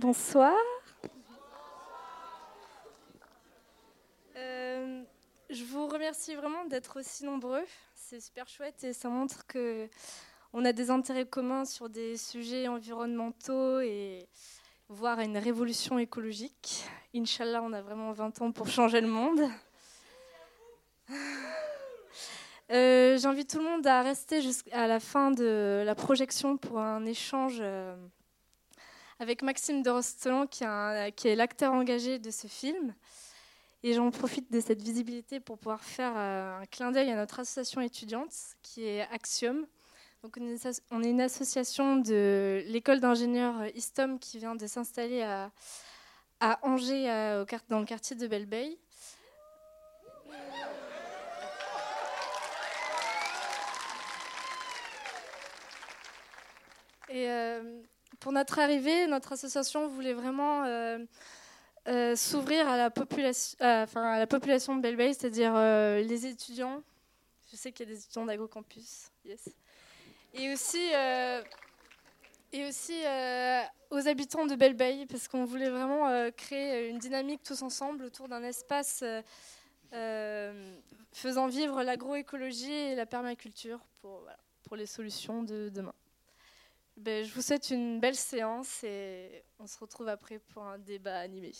Bonsoir. Euh, je vous remercie vraiment d'être aussi nombreux. C'est super chouette et ça montre que on a des intérêts communs sur des sujets environnementaux et voire une révolution écologique. Inch'Allah, on a vraiment 20 ans pour changer le monde. Euh, j'invite tout le monde à rester jusqu'à la fin de la projection pour un échange euh, avec Maxime de Rostelan, qui, est l'acteur engagé de ce film. Et j'en profite de cette visibilité pour pouvoir faire euh, un clin d'œil à notre association étudiante, qui est Axiom. Donc on est une association de l'école d'ingénieurs ISTOM qui vient de s'installer à, Angers, dans le quartier de Belle Et euh, pour notre arrivée, notre association voulait vraiment euh, euh, s'ouvrir à, la population, enfin, à la population de Belle c'est-à-dire les étudiants. Je sais qu'il y a des étudiants d'AgroCampus, yes. Et aussi, et aussi aux habitants de Belle parce qu'on voulait vraiment créer une dynamique tous ensemble autour d'un espace faisant vivre l'agroécologie et la permaculture pour, pour les solutions de demain. Ben, je vous souhaite une belle séance et on se retrouve après pour un débat animé.